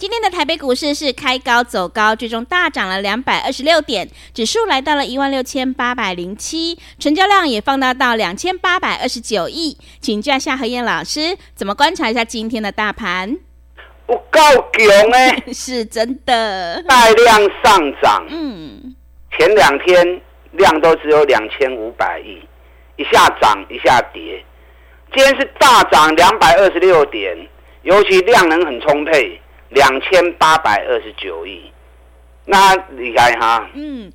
今天的台北股市是开高走高，最终大涨了两百二十六点，指数来到了一万六千八百零七，成交量也放大到两千八百二十九亿。请教一下和彦老师，怎么观察一下今天的大盘？不够强哎，是真的，带量上涨。嗯，前两天量都只有两千五百亿，一下涨一下跌。今天是大涨两百二十六点，尤其量能很充沛。两千八百二十九亿，那厉害哈！嗯，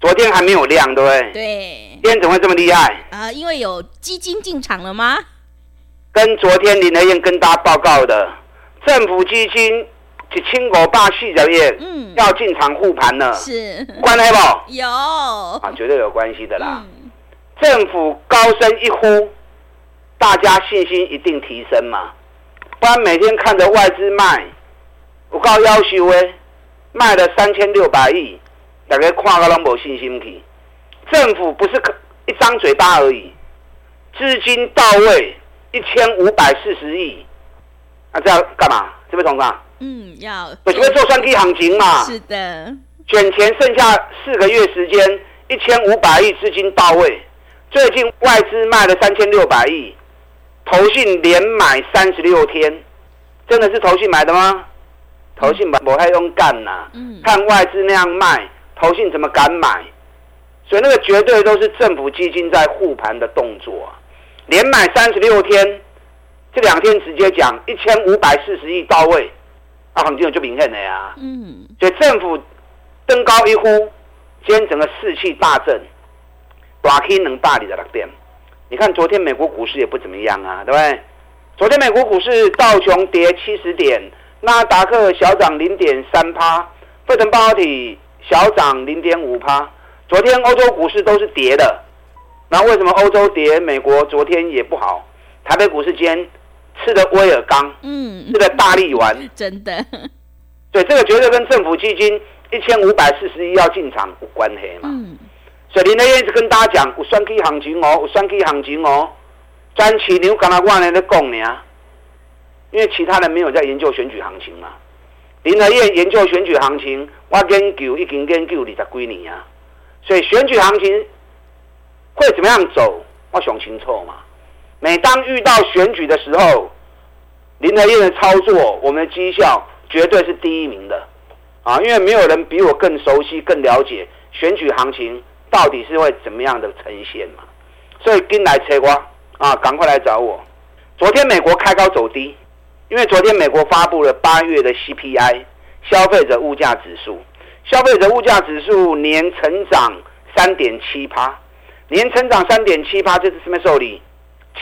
昨天还没有量，对不对？对。今天怎么会这么厉害？啊、呃，因为有基金进场了吗？跟昨天林德燕跟大家报告的，政府基金一千五百四十亿，嗯，要进场护盘了，是关系不？有啊，绝对有关系的啦。嗯、政府高声一呼，大家信心一定提升嘛。不然每天看着外资卖。我告要求诶，卖了三千六百亿，大家看个拢无信心去。政府不是可一张嘴巴而已，资金到位一千五百四十亿，啊，这要干嘛？这位同志？嗯，要。我这边做三 K 行情嘛。是的。卷钱剩下四个月时间，一千五百亿资金到位。最近外资卖了三千六百亿，投信连买三十六天，真的是投信买的吗？投信不太用干呐，看外资那样卖，投信怎么敢买？所以那个绝对都是政府基金在护盘的动作，连买三十六天，这两天直接讲一千五百四十亿到位，啊，行情就明显了呀。嗯，所以政府登高一呼，今天整个士气大振，大 K 能大里的六点。你看昨天美国股市也不怎么样啊，对不对？昨天美国股市道琼跌七十点。纳达克小涨零点三趴，费城半导体小涨零点五趴。昨天欧洲股市都是跌的，那为什么欧洲跌？美国昨天也不好。台北股市今天吃的威尔刚，嗯，吃的大力丸，真的。对，这个绝对跟政府基金一千五百四十一要进场有关系嘛。嗯。所以林德燕一直跟大家讲，有选举行情哦，有选举行情哦。专起牛刚才我呢在讲呢。因为其他人没有在研究选举行情嘛，林和彦研究选举行情，我研究已经研究二十几年啊，所以选举行情会怎么样走，我想清楚嘛。每当遇到选举的时候，林和彦的操作，我们的绩效绝对是第一名的啊，因为没有人比我更熟悉、更了解选举行情到底是会怎么样的呈现嘛。所以跟来切瓜啊，赶快来找我。昨天美国开高走低。因为昨天美国发布了八月的 CPI 消费者物价指数，消费者物价指数年成长三点七趴，年成长三点七趴，这是什么受理？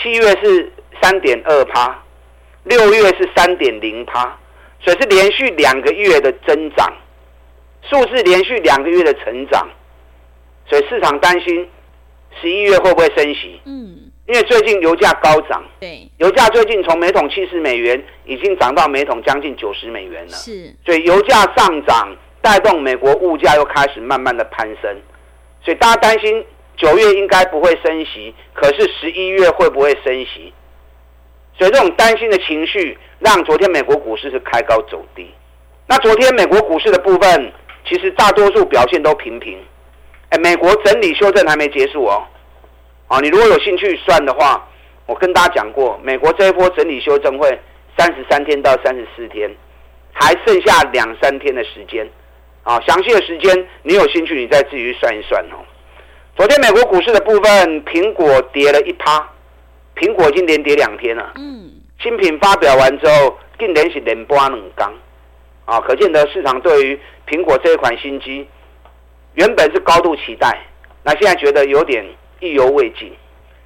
七月是三点二趴，六月是三点零趴，所以是连续两个月的增长，数字连续两个月的成长，所以市场担心十一月会不会升息？嗯。因为最近油价高涨，对，油价最近从每桶七十美元已经涨到每桶将近九十美元了，是，所以油价上涨带动美国物价又开始慢慢的攀升，所以大家担心九月应该不会升息，可是十一月会不会升息？所以这种担心的情绪让昨天美国股市是开高走低。那昨天美国股市的部分其实大多数表现都平平，哎，美国整理修正还没结束哦。啊，你如果有兴趣算的话，我跟大家讲过，美国这一波整理修正会三十三天到三十四天，还剩下两三天的时间。啊，详细的时间你有兴趣，你再自己去算一算哦。昨天美国股市的部分，苹果跌了一趴，苹果已经连跌两天了。嗯。新品发表完之后，竟然是连跌两刚。啊，可见得市场对于苹果这一款新机原本是高度期待，那现在觉得有点意犹未尽。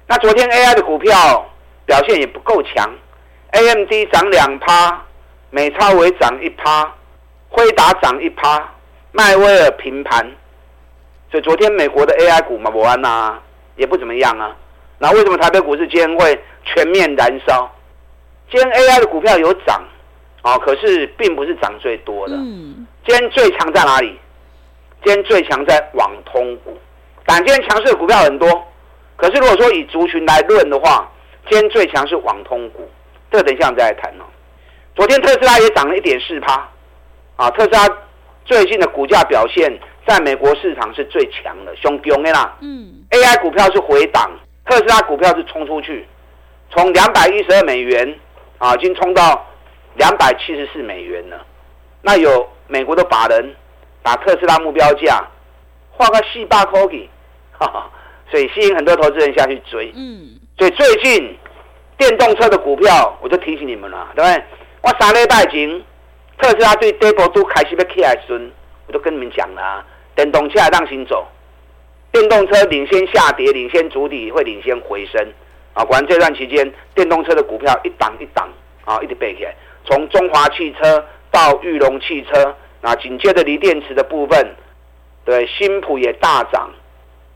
那昨天 AI 的股票表现也不够强，AMD 涨两趴，美超微涨一趴，辉达涨一趴，迈威尔平盘。所以昨天美国的 AI 股嘛，不安呐，也不怎么样啊。那为什么台北股市今天会全面燃烧？今天 AI 的股票有涨，啊，可是并不是涨最多的。嗯。今天最强在哪里？今天最强在网通股。但今天强势的股票很多，可是如果说以族群来论的话，今天最强是网通股。这个等一下我们再来谈哦。昨天特斯拉也涨了一点四趴，啊，特斯拉最近的股价表现在美国市场是最强的，凶熊的啦。嗯。AI 股票是回档，特斯拉股票是冲出去，从两百一十二美元。啊，已经冲到两百七十四美元了。那有美国的法人把特斯拉目标价画个四百块给，哈哈，所以吸引很多投资人下去追。嗯，所以最近电动车的股票，我就提醒你们了，对不对？我三礼拜前特斯拉对底部都开始要起来时，我都跟你们讲了啊，电动车让行走，电动车领先下跌，领先主体，会领先回升。啊，果然这段期间，电动车的股票一档一档啊，一直背起来。从中华汽车到裕隆汽车，那紧接着锂电池的部分，对，新普也大涨。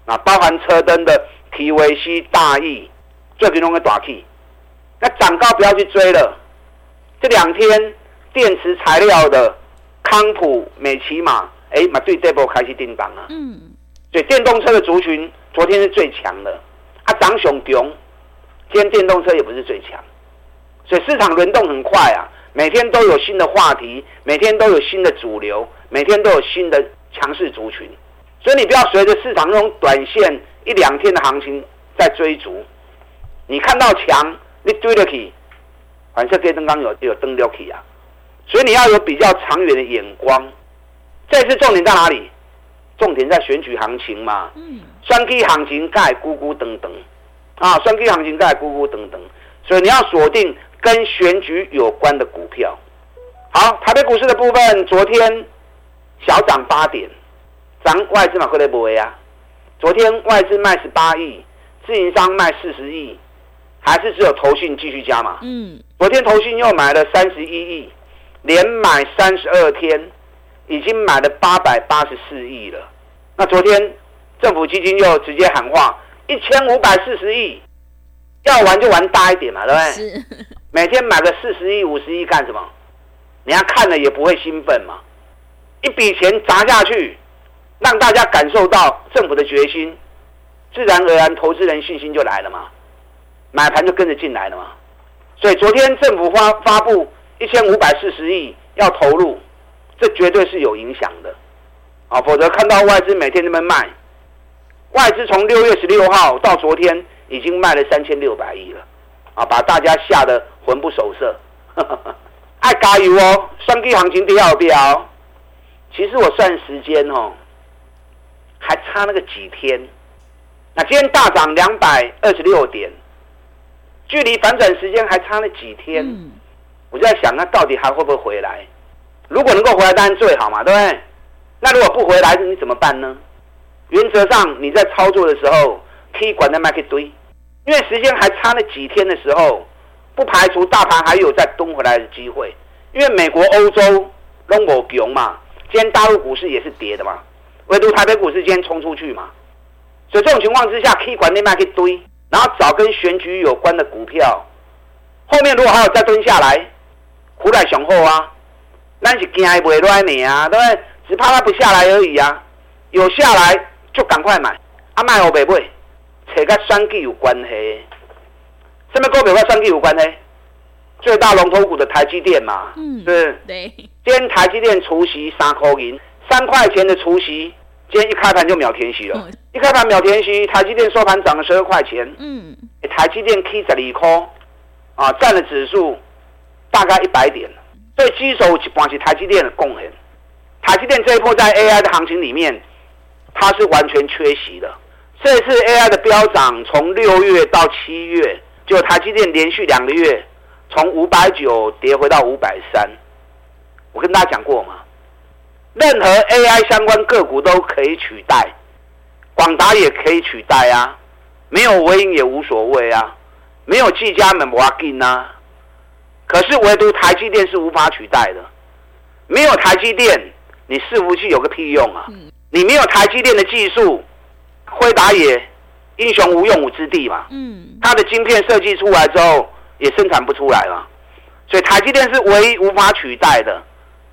那包含车灯的 TVC 大益，最近拢个大起。那涨高不要去追了。这两天电池材料的康普、美琪玛，哎，嘛对这波开始定档了。嗯。所以电动车的族群昨天是最强的，啊，涨熊熊。今天电动车也不是最强，所以市场轮动很快啊，每天都有新的话题，每天都有新的主流，每天都有新的强势族群，所以你不要随着市场那种短线一两天的行情在追逐，你看到强你追得起，反正电灯刚有有灯了起啊，所以你要有比较长远的眼光。这次重点在哪里？重点在选举行情嘛，嗯，双 K 行情盖咕咕等等。啊，双 K 行情在咕咕等等，所以你要锁定跟选举有关的股票。好，台北股市的部分，昨天小涨八点，涨外资嘛会来不为啊？昨天外资卖十八亿，自营商卖四十亿，还是只有投信继续加码？嗯，昨天投信又买了三十一亿，连买三十二天，已经买了八百八十四亿了。那昨天政府基金又直接喊话。一千五百四十亿，要玩就玩大一点嘛，对不对？每天买个四十亿、五十亿干什么？人家看了也不会兴奋嘛。一笔钱砸下去，让大家感受到政府的决心，自然而然投资人信心就来了嘛，买盘就跟着进来了嘛。所以昨天政府发发布一千五百四十亿要投入，这绝对是有影响的啊，否则看到外资每天那么卖。外资从六月十六号到昨天已经卖了三千六百亿了，啊，把大家吓得魂不守舍。爱加油哦，双 K 行情第二标。其实我算时间哦，还差那个几天。那今天大涨两百二十六点，距离反转时间还差那几天。嗯、我就在想，那到底还会不会回来？如果能够回来，当然最好嘛，对不对？那如果不回来，你怎么办呢？原则上，你在操作的时候可以管在麦克堆，因为时间还差那几天的时候，不排除大盘还有再蹲回来的机会。因为美国、欧洲拢无强嘛，今天大陆股市也是跌的嘛，唯独台北股市今天冲出去嘛。所以这种情况之下，可以管内卖去堆，然后找跟选举有关的股票。后面如果还有再蹲下来，苦来雄厚啊，那是惊不来你啊，对不对？只怕它不下来而已啊，有下来。就赶快买，啊卖我买不？扯跟双 G 有关系，什么股票跟双 G 有关系？最大龙头股的台积电嘛，嗯，是。对。今天台积电除息三块银，三块钱的除息，今天一开盘就秒填息了。嗯、一开盘秒填息，台积电收盘涨了十二块钱。嗯。台积电 K 十二块，啊，占了指数大概一百点。所以基手一般是台积电的贡献。台积电这一波在 AI 的行情里面。它是完全缺席的。这次 AI 的飙涨，从六月到七月，就台积电连续两个月从五百九跌回到五百三。我跟大家讲过嘛，任何 AI 相关个股都可以取代，广达也可以取代啊，没有微影也无所谓啊，没有技嘉没关系啊，可是唯独台积电是无法取代的，没有台积电，你伺服器有个屁用啊！你没有台积电的技术，辉达也英雄无用武之地嘛。嗯，它的晶片设计出来之后也生产不出来嘛，所以台积电是唯一无法取代的。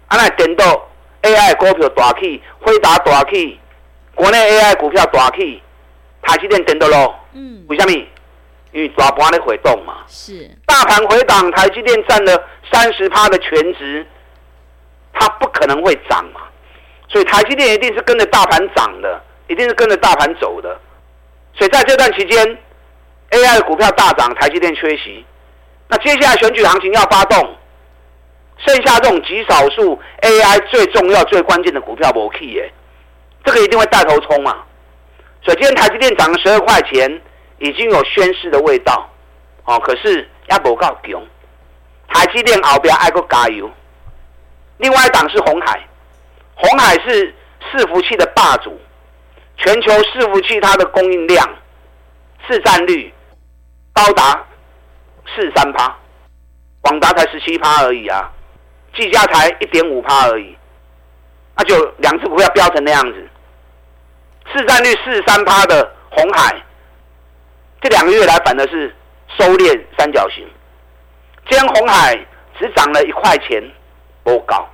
啊，那等到。AI 股票大起，辉达大起，国内 AI 股票大起，台积电等到咯。嗯，为什么？因为大盘的回动嘛。是。大盘回档，台积电占了三十趴的全值，它不可能会涨嘛。所以台积电一定是跟着大盘涨的，一定是跟着大盘走的。所以在这段期间，AI 的股票大涨，台积电缺席。那接下来选举行情要发动。剩下这种极少数 AI 最重要、最关键的股票没去耶，这个一定会带头冲嘛。所以今天台积电涨了十二块钱，已经有宣示的味道哦。可是也不够强，台积电后边还要加油。另外一档是红海，红海是伺服器的霸主，全球伺服器它的供应量市占率高达四三趴，广达才十七趴而已啊。技嘉才一点五趴而已，那就两只股票飙成那样子，市占率四十三趴的红海，这两个月来反而是收敛三角形。今天红海只涨了一块钱，不高，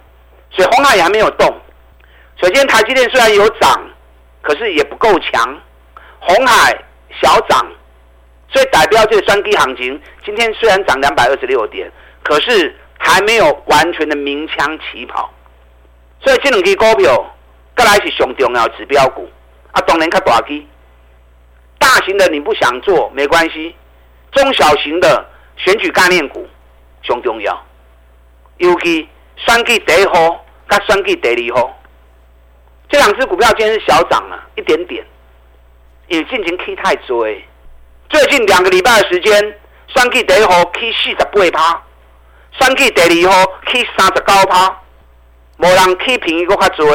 所以红海也还没有动。所以今天台积电虽然有涨，可是也不够强。红海小涨，所以代表这个双 K 行情，今天虽然涨两百二十六点，可是。还没有完全的鸣枪起跑，所以这两支股票，再来是上重要指标股啊，当然较大支，大型的你不想做没关系，中小型的选举概念股上重要，尤其选举第一号跟选举第二号，这两支股票今天是小涨了一点点，因为进行 K 太追，最近两个礼拜的时间，选举第一号 K 四十八趴。选举第二号去三十九趴，无人去平一个较多。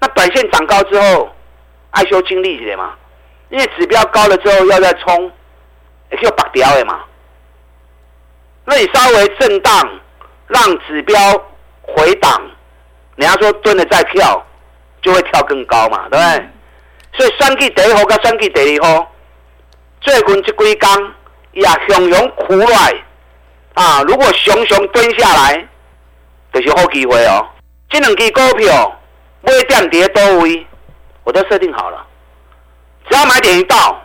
那短线涨高之后，爱修精力一点嘛？因为指标高了之后要再冲，也就拔掉的嘛。那你稍微震荡，让指标回档，人家说蹲了再跳，就会跳更高嘛，对不对？所以选举第一号跟选举第二号，最近这几天也汹涌苦来。啊！如果熊熊蹲下来，就是好机会哦。这两支股票买点跌多位，我都设定好了。只要买点一到，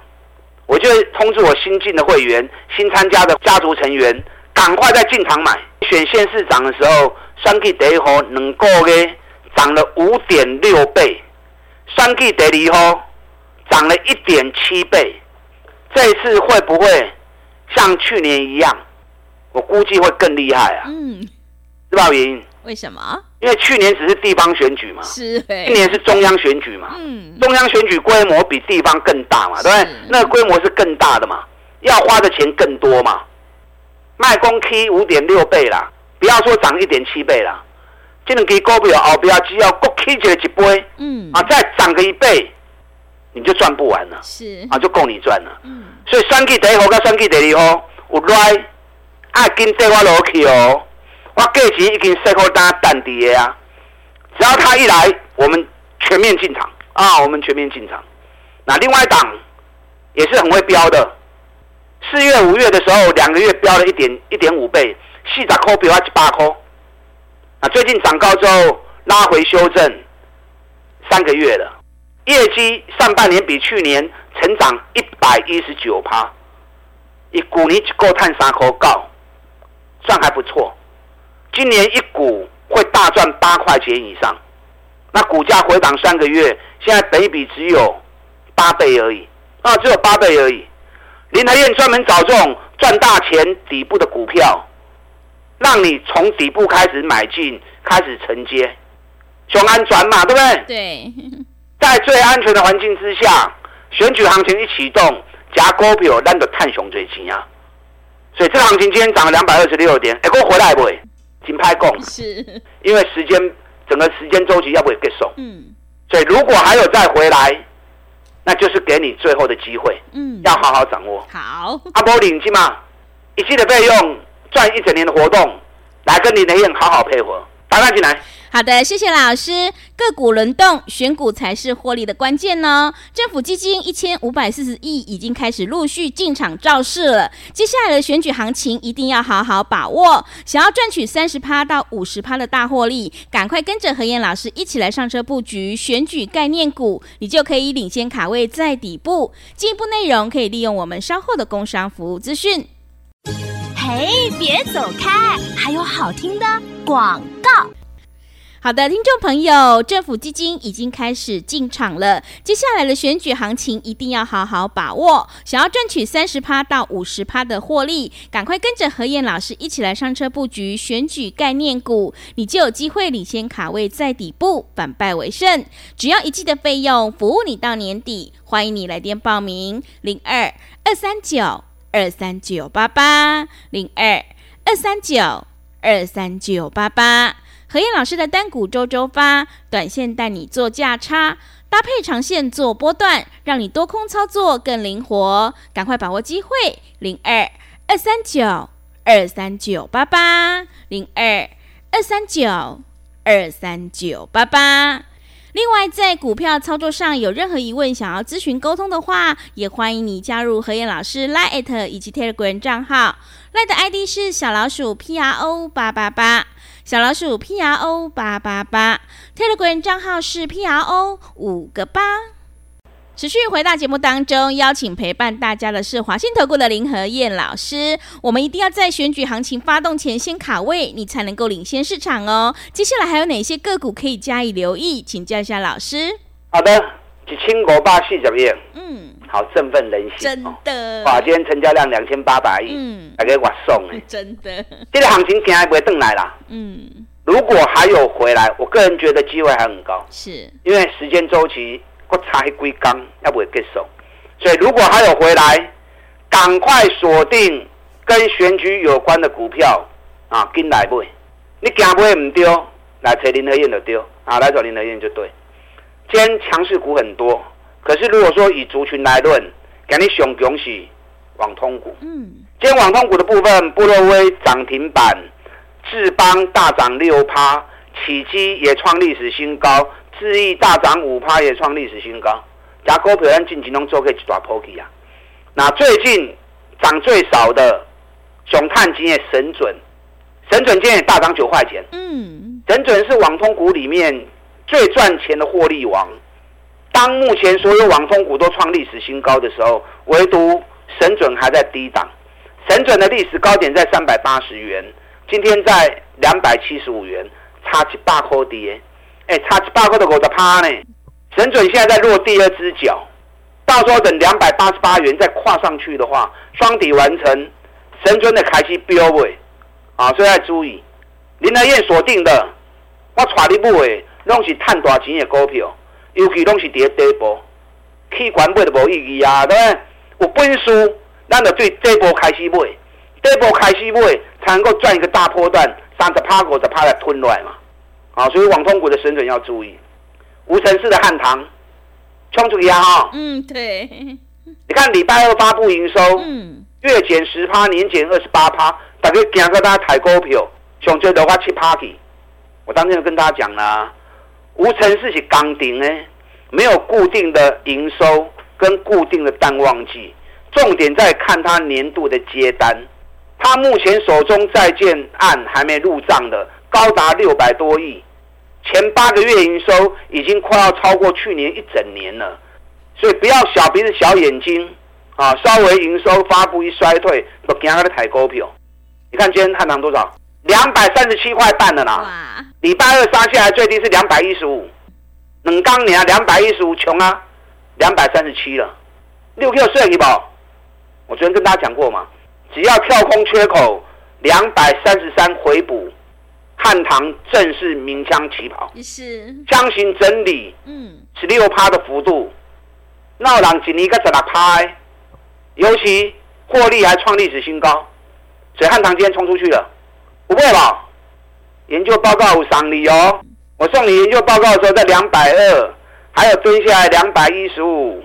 我就通知我新进的会员、新参加的家族成员，赶快再进场买。选县市长的时候，选举第一号两个月涨了五点六倍，选举第二号涨了一点七倍。这一次会不会像去年一样？我估计会更厉害啊！嗯，知道原因？为什么？因为去年只是地方选举嘛，是，今年是中央选举嘛。嗯，中央选举规模比地方更大嘛，对不对？那个规模是更大的嘛，要花的钱更多嘛。卖公 K 五点六倍啦，不要说涨一点七倍啦，这两支股票后边只要各 K 这一倍，嗯啊，再涨个一倍，你就赚不完了，是啊，就够你赚了。嗯，所以选举第一号跟选举第二号有来。啊，跟带我落去哦！我价钱已经设好单单底的啊，只要他一来，我们全面进场啊！我们全面进场。那另外一档也是很会飙的，四月、五月的时候，两个月飙了一点一点五倍，细仔扣比我七八扣。啊，最近涨高之后拉回修正，三个月了，业绩上半年比去年成长一百一十九趴，一股你一个碳三口高。算还不错，今年一股会大赚八块钱以上，那股价回档三个月，现在本益比只有八倍而已啊，只有八倍而已。林台燕专门找这种赚大钱底部的股票，让你从底部开始买进，开始承接，雄安转嘛，对不对？对，在最安全的环境之下，选举行情一启动，夹股票咱就探熊最钱啊！所以这行情今天涨了两百二十六点，哎，给我回来不？金拍供，是，因为时间整个时间周期要不会结束？嗯，所以如果还有再回来，那就是给你最后的机会。嗯，要好好掌握。好，阿波领金嘛，一季的费用赚一整年的活动，来跟你的燕好好配合，打开进来。好的，谢谢老师。个股轮动，选股才是获利的关键呢。政府基金一千五百四十亿已经开始陆续进场造势了。接下来的选举行情一定要好好把握。想要赚取三十趴到五十趴的大获利，赶快跟着何燕老师一起来上车布局选举概念股，你就可以领先卡位在底部。进一步内容可以利用我们稍后的工商服务资讯。嘿，别走开，还有好听的广告。好的，听众朋友，政府基金已经开始进场了。接下来的选举行情一定要好好把握。想要赚取三十趴到五十趴的获利，赶快跟着何燕老师一起来上车布局选举概念股，你就有机会领先卡位在底部，反败为胜。只要一季的费用，服务你到年底。欢迎你来电报名：零二二三九二三九八八零二二三九二三九八八。何燕老师的单股周周发，短线带你做价差，搭配长线做波段，让你多空操作更灵活。赶快把握机会，零二二三九二三九八八，零二二三九二三九八八。另外，在股票操作上有任何疑问，想要咨询沟通的话，也欢迎你加入何燕老师 Line 以及 Telegram 账号，Line 的 ID 是小老鼠 P R O 八八八。小老鼠 P R O 八八八，Telegram 账号是 P R O 五个八。持续回到节目当中，邀请陪伴大家的是华信投顾的林和燕老师。我们一定要在选举行情发动前先卡位，你才能够领先市场哦。接下来还有哪些个股可以加以留意？请教一下老师。好的，一千五百四十亿。嗯。好，振奋人心，真的。哇，今天成交量两千八百亿，嗯，大家我送哎，真的。这个行情现在不会回来啦，嗯，如果还有回来，我个人觉得机会还很高，是。因为时间周期我差一龟缸，要不会结束，所以如果还有回来，赶快锁定跟选举有关的股票啊，跟来买，你惊买唔丢，来找林和燕就丢啊，来找林和燕就对，今天强势股很多。可是，如果说以族群来论，给你熊恭喜网通股。嗯，今天网通股的部分，布洛威涨停板，智邦大涨六趴，启基也创历史新高，智易大涨五趴，也创历史新高。加股票咱近期拢做个一大波起啊。那最近涨最少的，熊探金的神准，神准今天也大涨九块钱。嗯，神准是网通股里面最赚钱的获利王。当目前所有网通股都创历史新高的时候，唯独神准还在低档。神准的历史高点在三百八十元，今天在两百七十五元，差七八块跌。哎，差七八块都五十趴呢。神准现在在落第二只脚，到时候等两百八十八元再跨上去的话，双底完成，神准的开始飙位啊！所以要注意，林和彦锁定的，我带你买的，拢是赚大钱的股票。尤其拢是第一波，去管买都无意义啊，对不对？有本事，咱就对这波开始买，这波开始买才能够赚一个大波段，三十趴、五十趴来吞落来嘛。啊，所以网通股的神准要注意。无尘室的汉唐，冲出去啊！哈，嗯，对。你看礼拜二发布营收，嗯，月减十趴，年减二十八趴，大家惊个大家抬股票，上最多话七趴去。我当天就跟大家讲啦。无尘室是钢顶呢，没有固定的营收跟固定的淡旺季，重点在看它年度的接单。它目前手中在建案还没入账的高达六百多亿，前八个月营收已经快要超过去年一整年了。所以不要小鼻子小眼睛啊，稍微营收发布一衰退，不惊它的抬股票。你看今天汉唐多少？两百三十七块半了啦！礼拜二杀下来最低是两百一十五，冷刚年两百一十五穷啊，两百三十七了，六 Q 税不？我昨天跟大家讲过嘛，只要跳空缺口两百三十三回补，汉唐正式鸣枪起跑，是箱型整理，嗯，十六趴的幅度，闹朗几尼个十六趴，尤其获利还创历史新高，所以汉唐今天冲出去了。不会吧？研究报告有赏你哦，我送你研究报告的时候在两百二，还有蹲下来两百一十五，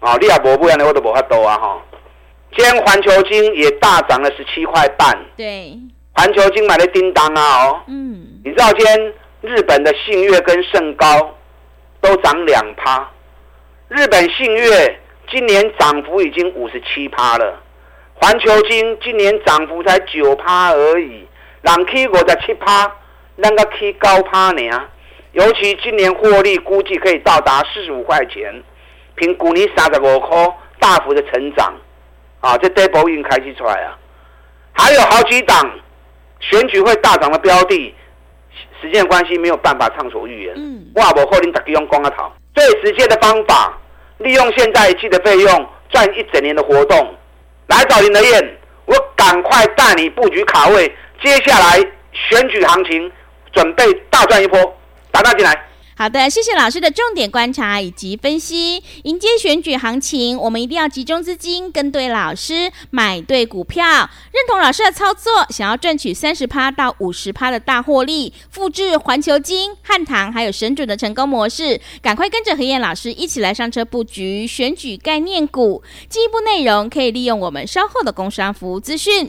啊，你也不不然的我都无法多啊哈。今天环球金也大涨了十七块半，对，环球金买的叮当啊哦，嗯，你知道今天日本的信越跟盛高都涨两趴，日本信越今年涨幅已经五十七趴了，环球金今年涨幅才九趴而已，人去五十七趴，那个去高趴呢？尤其今年获利估计可以到达四十五块钱，凭股尼三十五块大幅的成长，啊，这 double 已经开始出来啊，还有好几档选举会大涨的标的，时间关系没有办法畅所欲言。嗯，哇，我后天打个用光个头，最直接的方法，利用现在一季的费用赚一整年的活动，来找林德燕，我赶快带你布局卡位，接下来选举行情准备大赚一波。打大进来。好的，谢谢老师的重点观察以及分析。迎接选举行情，我们一定要集中资金，跟对老师，买对股票，认同老师的操作，想要赚取三十趴到五十趴的大获利，复制环球金、汉唐还有神准的成功模式，赶快跟着何燕老师一起来上车布局选举概念股。进一步内容可以利用我们稍后的工商服务资讯。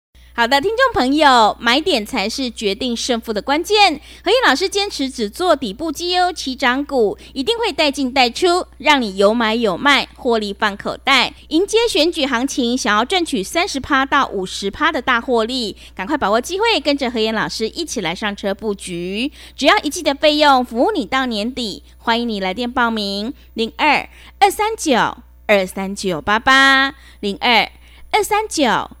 好的，听众朋友，买点才是决定胜负的关键。何燕老师坚持只做底部绩优起涨股，一定会带进带出，让你有买有卖，获利放口袋。迎接选举行情，想要赚取三十趴到五十趴的大获利，赶快把握机会，跟着何燕老师一起来上车布局。只要一季的费用，服务你到年底。欢迎你来电报名：零二二三九二三九八八零二二三九。